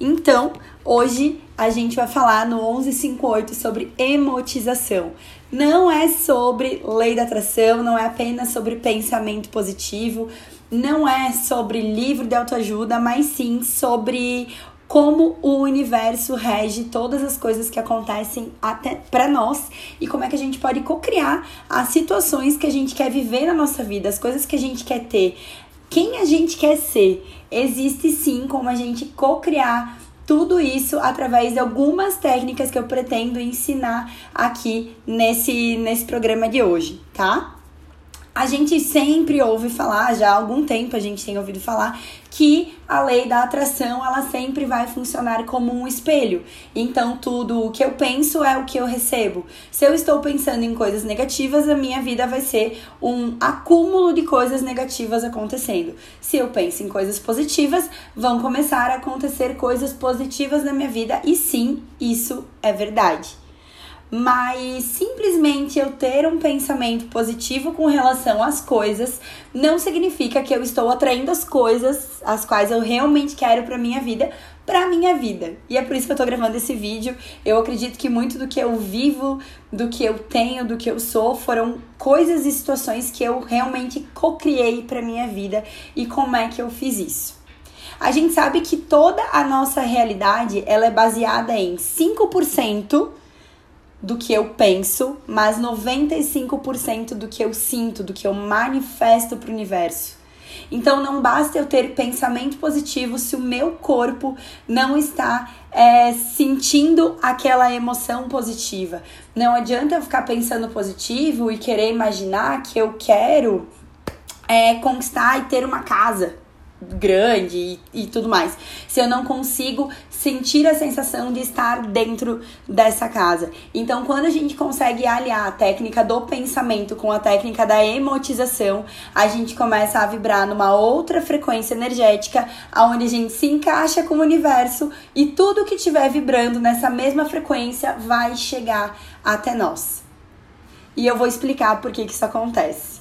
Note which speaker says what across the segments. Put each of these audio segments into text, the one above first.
Speaker 1: Então, hoje a gente vai falar no 1158 sobre emotização. Não é sobre lei da atração, não é apenas sobre pensamento positivo, não é sobre livro de autoajuda, mas sim sobre como o universo rege todas as coisas que acontecem até para nós e como é que a gente pode co-criar as situações que a gente quer viver na nossa vida, as coisas que a gente quer ter, quem a gente quer ser. Existe sim como a gente co-criar tudo isso através de algumas técnicas que eu pretendo ensinar aqui nesse, nesse programa de hoje, tá? A gente sempre ouve falar, já há algum tempo a gente tem ouvido falar, que a lei da atração ela sempre vai funcionar como um espelho. Então, tudo o que eu penso é o que eu recebo. Se eu estou pensando em coisas negativas, a minha vida vai ser um acúmulo de coisas negativas acontecendo. Se eu penso em coisas positivas, vão começar a acontecer coisas positivas na minha vida, e sim, isso é verdade mas simplesmente eu ter um pensamento positivo com relação às coisas não significa que eu estou atraindo as coisas as quais eu realmente quero para minha vida, para minha vida. E é por isso que eu tô gravando esse vídeo. Eu acredito que muito do que eu vivo, do que eu tenho, do que eu sou, foram coisas e situações que eu realmente co-criei para minha vida e como é que eu fiz isso. A gente sabe que toda a nossa realidade, ela é baseada em 5% do que eu penso, mas 95% do que eu sinto, do que eu manifesto para o universo. Então não basta eu ter pensamento positivo se o meu corpo não está é, sentindo aquela emoção positiva. Não adianta eu ficar pensando positivo e querer imaginar que eu quero é, conquistar e ter uma casa grande e, e, tudo mais. Se eu não consigo sentir a sensação de estar dentro dessa casa. Então, quando a gente consegue aliar a técnica do pensamento com a técnica da emotização, a gente começa a vibrar numa outra frequência energética, onde a gente se encaixa com o universo e tudo que estiver vibrando nessa mesma frequência vai chegar até nós. E eu vou explicar por que, que isso acontece.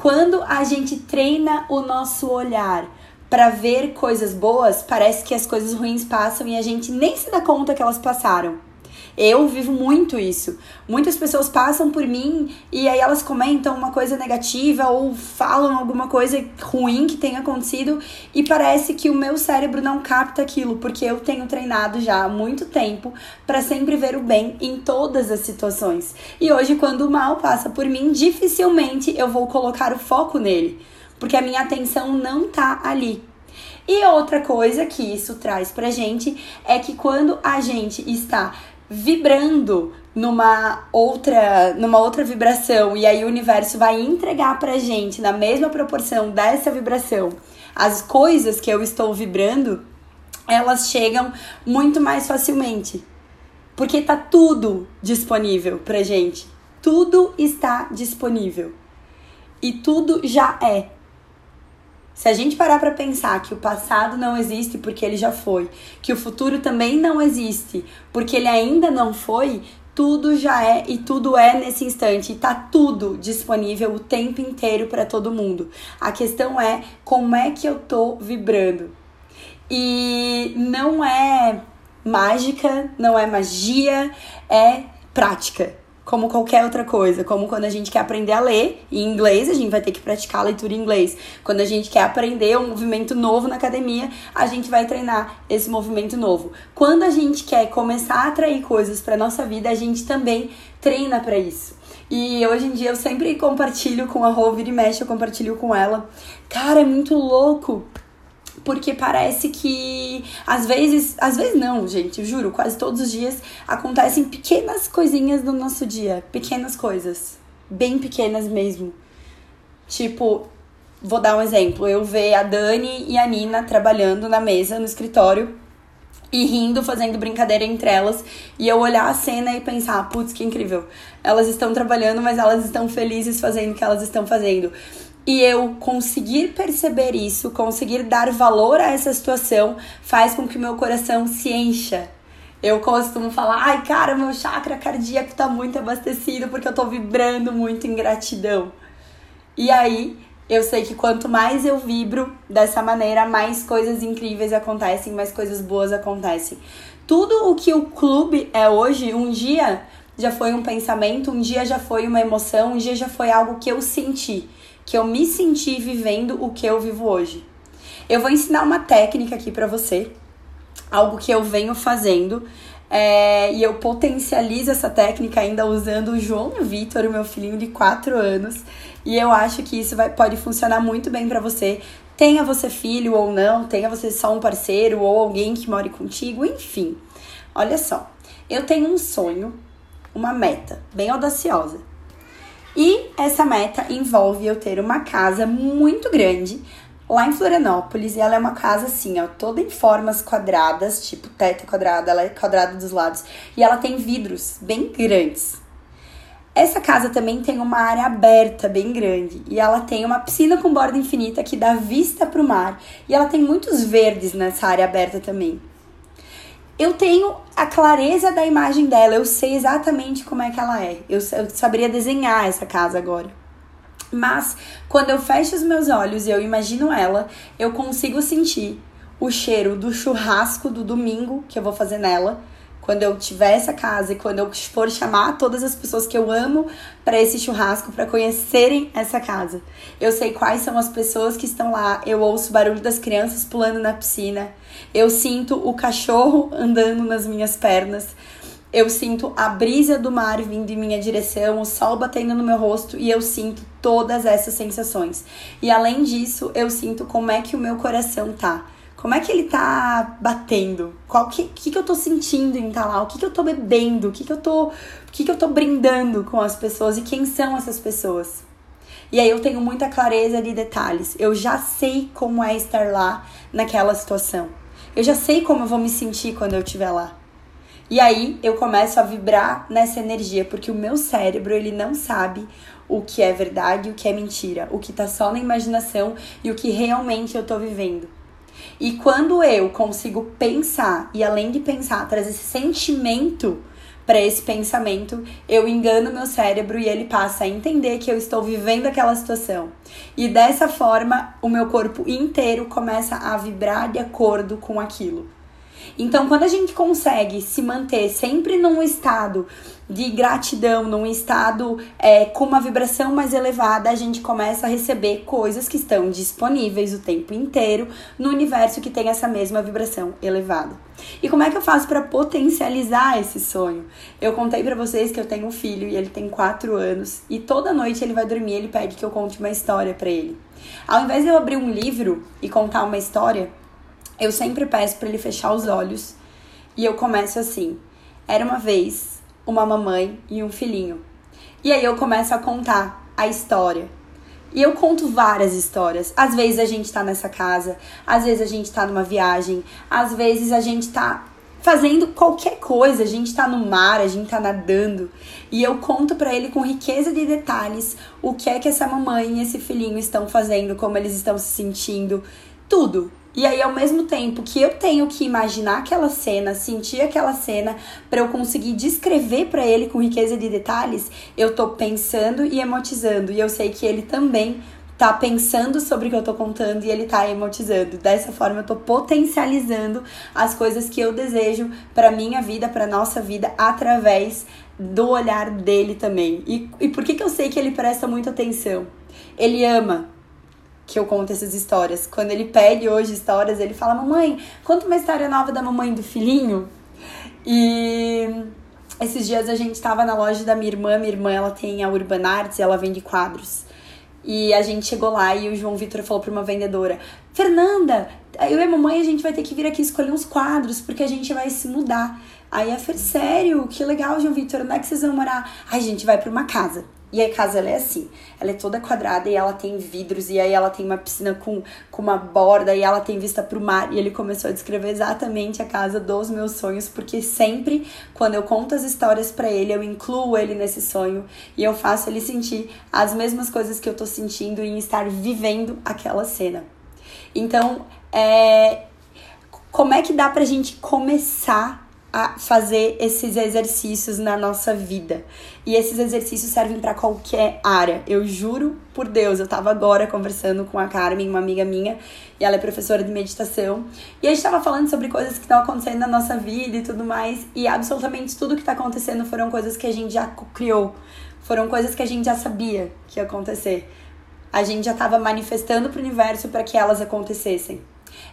Speaker 1: Quando a gente treina o nosso olhar para ver coisas boas, parece que as coisas ruins passam e a gente nem se dá conta que elas passaram. Eu vivo muito isso. Muitas pessoas passam por mim e aí elas comentam uma coisa negativa ou falam alguma coisa ruim que tenha acontecido e parece que o meu cérebro não capta aquilo, porque eu tenho treinado já há muito tempo para sempre ver o bem em todas as situações. E hoje, quando o mal passa por mim, dificilmente eu vou colocar o foco nele, porque a minha atenção não tá ali. E outra coisa que isso traz pra gente é que quando a gente está vibrando numa outra, numa outra vibração e aí o universo vai entregar pra gente na mesma proporção dessa vibração as coisas que eu estou vibrando, elas chegam muito mais facilmente. Porque tá tudo disponível pra gente. Tudo está disponível. E tudo já é. Se a gente parar para pensar que o passado não existe porque ele já foi, que o futuro também não existe porque ele ainda não foi, tudo já é e tudo é nesse instante, e tá tudo disponível o tempo inteiro para todo mundo. A questão é como é que eu tô vibrando. E não é mágica, não é magia, é prática como qualquer outra coisa, como quando a gente quer aprender a ler em inglês, a gente vai ter que praticar a leitura em inglês. Quando a gente quer aprender um movimento novo na academia, a gente vai treinar esse movimento novo. Quando a gente quer começar a atrair coisas para nossa vida, a gente também treina para isso. E hoje em dia eu sempre compartilho com a Rô, vira e mexe, eu compartilho com ela. Cara, é muito louco porque parece que às vezes, às vezes não, gente, juro, quase todos os dias acontecem pequenas coisinhas no nosso dia, pequenas coisas, bem pequenas mesmo. Tipo, vou dar um exemplo, eu ver a Dani e a Nina trabalhando na mesa no escritório e rindo, fazendo brincadeira entre elas, e eu olhar a cena e pensar, putz, que incrível. Elas estão trabalhando, mas elas estão felizes fazendo o que elas estão fazendo e eu conseguir perceber isso, conseguir dar valor a essa situação, faz com que o meu coração se encha. Eu costumo falar, ai cara, meu chakra cardíaco tá muito abastecido porque eu tô vibrando muito em gratidão. E aí eu sei que quanto mais eu vibro dessa maneira, mais coisas incríveis acontecem, mais coisas boas acontecem. Tudo o que o clube é hoje, um dia já foi um pensamento, um dia já foi uma emoção, um dia já foi algo que eu senti, que eu me senti vivendo o que eu vivo hoje. Eu vou ensinar uma técnica aqui para você, algo que eu venho fazendo. É, e eu potencializo essa técnica ainda usando o João Vitor, o meu filhinho de 4 anos. E eu acho que isso vai, pode funcionar muito bem para você. Tenha você filho ou não, tenha você só um parceiro ou alguém que more contigo, enfim. Olha só, eu tenho um sonho uma meta bem audaciosa. E essa meta envolve eu ter uma casa muito grande lá em Florianópolis. E ela é uma casa assim, ó, toda em formas quadradas, tipo teto quadrado, ela é quadrada dos lados. E ela tem vidros bem grandes. Essa casa também tem uma área aberta bem grande e ela tem uma piscina com borda infinita que dá vista para o mar e ela tem muitos verdes nessa área aberta também eu tenho a clareza da imagem dela, eu sei exatamente como é que ela é. Eu, eu saberia desenhar essa casa agora. Mas quando eu fecho os meus olhos e eu imagino ela, eu consigo sentir o cheiro do churrasco do domingo que eu vou fazer nela quando eu tiver essa casa e quando eu for chamar todas as pessoas que eu amo para esse churrasco para conhecerem essa casa. Eu sei quais são as pessoas que estão lá, eu ouço o barulho das crianças pulando na piscina, eu sinto o cachorro andando nas minhas pernas. Eu sinto a brisa do mar vindo em minha direção, o sol batendo no meu rosto e eu sinto todas essas sensações. E além disso, eu sinto como é que o meu coração tá como é que ele tá batendo? Qual que, que, que eu tô sentindo em estar tá lá? O que, que eu tô bebendo? O que, que eu tô. O que, que eu tô brindando com as pessoas e quem são essas pessoas? E aí eu tenho muita clareza de detalhes. Eu já sei como é estar lá naquela situação. Eu já sei como eu vou me sentir quando eu estiver lá. E aí eu começo a vibrar nessa energia, porque o meu cérebro, ele não sabe o que é verdade e o que é mentira, o que tá só na imaginação e o que realmente eu tô vivendo. E quando eu consigo pensar e além de pensar, trazer esse sentimento para esse pensamento, eu engano meu cérebro e ele passa a entender que eu estou vivendo aquela situação. E dessa forma, o meu corpo inteiro começa a vibrar de acordo com aquilo. Então, quando a gente consegue se manter sempre num estado de gratidão, num estado é, com uma vibração mais elevada, a gente começa a receber coisas que estão disponíveis o tempo inteiro no universo que tem essa mesma vibração elevada. E como é que eu faço para potencializar esse sonho? Eu contei para vocês que eu tenho um filho e ele tem 4 anos e toda noite ele vai dormir, ele pede que eu conte uma história para ele. Ao invés de eu abrir um livro e contar uma história, eu sempre peço para ele fechar os olhos e eu começo assim: Era uma vez uma mamãe e um filhinho. E aí eu começo a contar a história. E eu conto várias histórias. Às vezes a gente tá nessa casa, às vezes a gente tá numa viagem, às vezes a gente tá fazendo qualquer coisa, a gente tá no mar, a gente tá nadando. E eu conto para ele com riqueza de detalhes o que é que essa mamãe e esse filhinho estão fazendo, como eles estão se sentindo, tudo. E aí, ao mesmo tempo que eu tenho que imaginar aquela cena, sentir aquela cena, para eu conseguir descrever para ele com riqueza de detalhes, eu tô pensando e emotizando. E eu sei que ele também tá pensando sobre o que eu tô contando e ele tá emotizando. Dessa forma, eu tô potencializando as coisas que eu desejo para minha vida, para nossa vida, através do olhar dele também. E, e por que, que eu sei que ele presta muita atenção? Ele ama que eu conto essas histórias. Quando ele pede hoje histórias, ele fala: Mamãe, conta uma história nova da mamãe do filhinho. E esses dias a gente estava na loja da minha irmã. Minha irmã ela tem a Urban Arts e ela vende quadros. E a gente chegou lá e o João Vitor falou para uma vendedora: Fernanda, eu e a mamãe a gente vai ter que vir aqui escolher uns quadros porque a gente vai se mudar. Aí a Fer, sério? Que legal, João Vitor, onde é que vocês vão morar? Ai, a gente vai para uma casa. E a casa ela é assim, ela é toda quadrada e ela tem vidros e aí ela tem uma piscina com, com uma borda e ela tem vista pro mar. E ele começou a descrever exatamente a casa dos meus sonhos, porque sempre quando eu conto as histórias para ele, eu incluo ele nesse sonho e eu faço ele sentir as mesmas coisas que eu tô sentindo em estar vivendo aquela cena. Então, é como é que dá pra gente começar a fazer esses exercícios na nossa vida. E esses exercícios servem para qualquer área. Eu juro por Deus, eu tava agora conversando com a Carmen, uma amiga minha, e ela é professora de meditação. E a gente tava falando sobre coisas que estão acontecendo na nossa vida e tudo mais, e absolutamente tudo que tá acontecendo foram coisas que a gente já criou. Foram coisas que a gente já sabia que ia acontecer. A gente já estava manifestando para o universo para que elas acontecessem.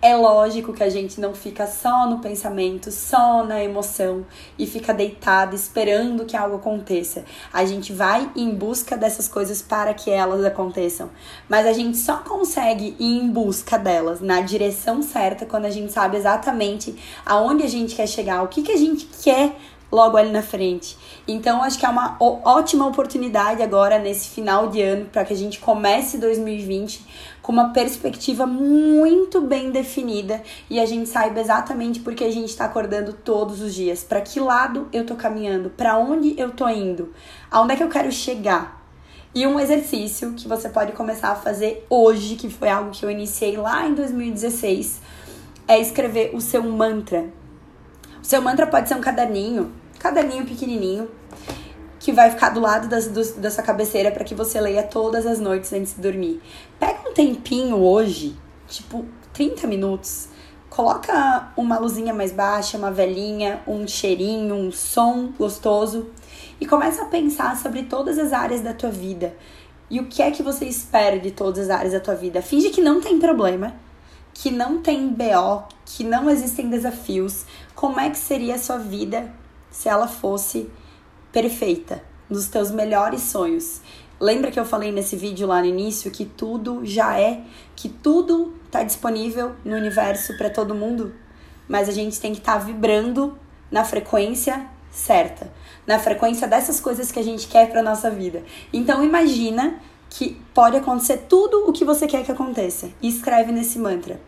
Speaker 1: É lógico que a gente não fica só no pensamento, só na emoção e fica deitado esperando que algo aconteça. A gente vai em busca dessas coisas para que elas aconteçam. Mas a gente só consegue ir em busca delas na direção certa quando a gente sabe exatamente aonde a gente quer chegar, o que, que a gente quer logo ali na frente. Então, acho que é uma ótima oportunidade agora, nesse final de ano, para que a gente comece 2020 com uma perspectiva muito bem definida e a gente saiba exatamente porque a gente está acordando todos os dias. Para que lado eu tô caminhando? Para onde eu tô indo? Aonde é que eu quero chegar? E um exercício que você pode começar a fazer hoje, que foi algo que eu iniciei lá em 2016, é escrever o seu mantra. O seu mantra pode ser um caderninho, caderninho pequenininho, que vai ficar do lado das, do, da sua cabeceira para que você leia todas as noites antes de dormir. Pega um tempinho hoje, tipo 30 minutos, coloca uma luzinha mais baixa, uma velhinha, um cheirinho, um som gostoso e começa a pensar sobre todas as áreas da tua vida. E o que é que você espera de todas as áreas da tua vida? Finge que não tem problema, que não tem BO, que não existem desafios. Como é que seria a sua vida se ela fosse perfeita, nos teus melhores sonhos. Lembra que eu falei nesse vídeo lá no início que tudo já é, que tudo está disponível no universo para todo mundo? Mas a gente tem que estar tá vibrando na frequência certa, na frequência dessas coisas que a gente quer para nossa vida. Então imagina que pode acontecer tudo o que você quer que aconteça. E escreve nesse mantra.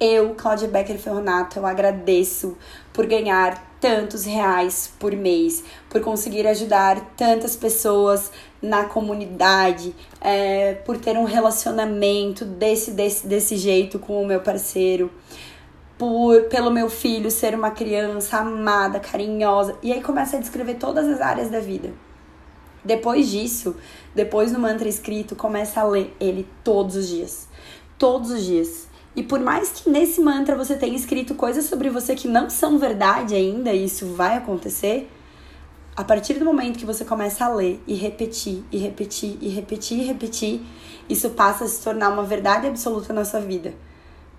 Speaker 1: Eu, Cláudia Becker Ferronato, eu agradeço por ganhar tantos reais por mês, por conseguir ajudar tantas pessoas na comunidade, é, por ter um relacionamento desse, desse, desse jeito com o meu parceiro, por pelo meu filho ser uma criança amada, carinhosa. E aí começa a descrever todas as áreas da vida. Depois disso, depois do mantra escrito, começa a ler ele todos os dias. Todos os dias e por mais que nesse mantra você tenha escrito coisas sobre você que não são verdade ainda, e isso vai acontecer, a partir do momento que você começa a ler e repetir, e repetir, e repetir, e repetir, isso passa a se tornar uma verdade absoluta na sua vida.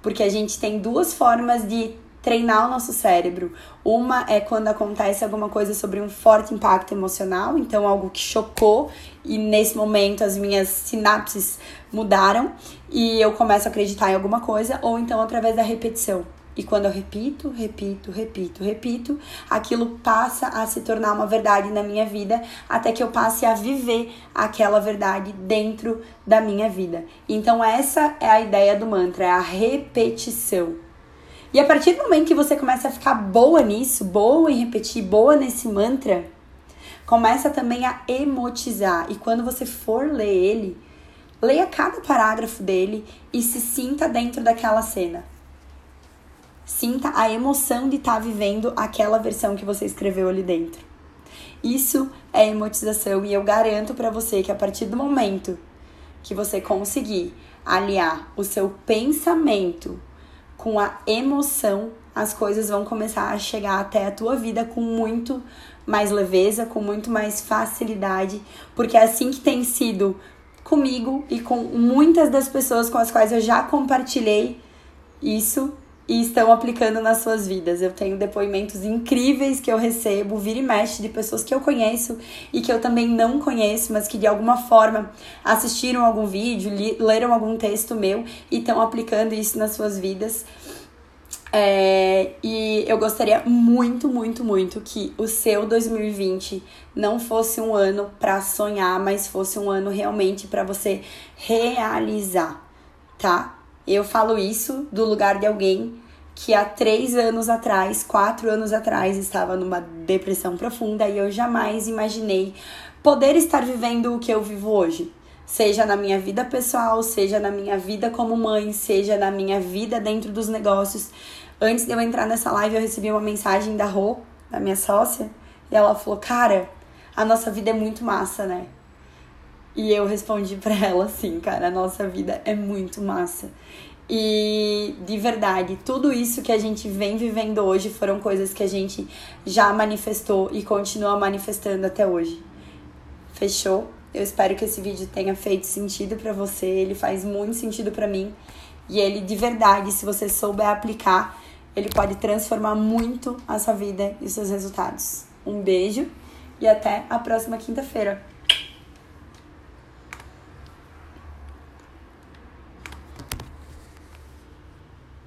Speaker 1: Porque a gente tem duas formas de treinar o nosso cérebro. Uma é quando acontece alguma coisa sobre um forte impacto emocional, então algo que chocou e nesse momento as minhas sinapses mudaram e eu começo a acreditar em alguma coisa, ou então através da repetição. E quando eu repito, repito, repito, repito, aquilo passa a se tornar uma verdade na minha vida, até que eu passe a viver aquela verdade dentro da minha vida. Então, essa é a ideia do mantra, é a repetição. E a partir do momento que você começa a ficar boa nisso, boa em repetir, boa nesse mantra, começa também a emotizar. E quando você for ler ele, leia cada parágrafo dele e se sinta dentro daquela cena. Sinta a emoção de estar tá vivendo aquela versão que você escreveu ali dentro. Isso é emotização e eu garanto para você que a partir do momento que você conseguir aliar o seu pensamento com a emoção, as coisas vão começar a chegar até a tua vida com muito mais leveza, com muito mais facilidade, porque é assim que tem sido comigo e com muitas das pessoas com as quais eu já compartilhei isso e estão aplicando nas suas vidas. Eu tenho depoimentos incríveis que eu recebo, vira e mexe, de pessoas que eu conheço e que eu também não conheço, mas que de alguma forma assistiram algum vídeo, leram algum texto meu e estão aplicando isso nas suas vidas. É, e eu gostaria muito, muito, muito que o seu 2020 não fosse um ano para sonhar, mas fosse um ano realmente para você realizar, tá? Eu falo isso do lugar de alguém que há três anos atrás, quatro anos atrás, estava numa depressão profunda e eu jamais imaginei poder estar vivendo o que eu vivo hoje. Seja na minha vida pessoal, seja na minha vida como mãe, seja na minha vida dentro dos negócios. Antes de eu entrar nessa live, eu recebi uma mensagem da Rô, da minha sócia, e ela falou: Cara, a nossa vida é muito massa, né? E eu respondi para ela assim, cara, a nossa vida é muito massa. E de verdade, tudo isso que a gente vem vivendo hoje foram coisas que a gente já manifestou e continua manifestando até hoje. Fechou? Eu espero que esse vídeo tenha feito sentido para você. Ele faz muito sentido para mim. E ele de verdade, se você souber aplicar, ele pode transformar muito a sua vida e os seus resultados. Um beijo e até a próxima quinta-feira.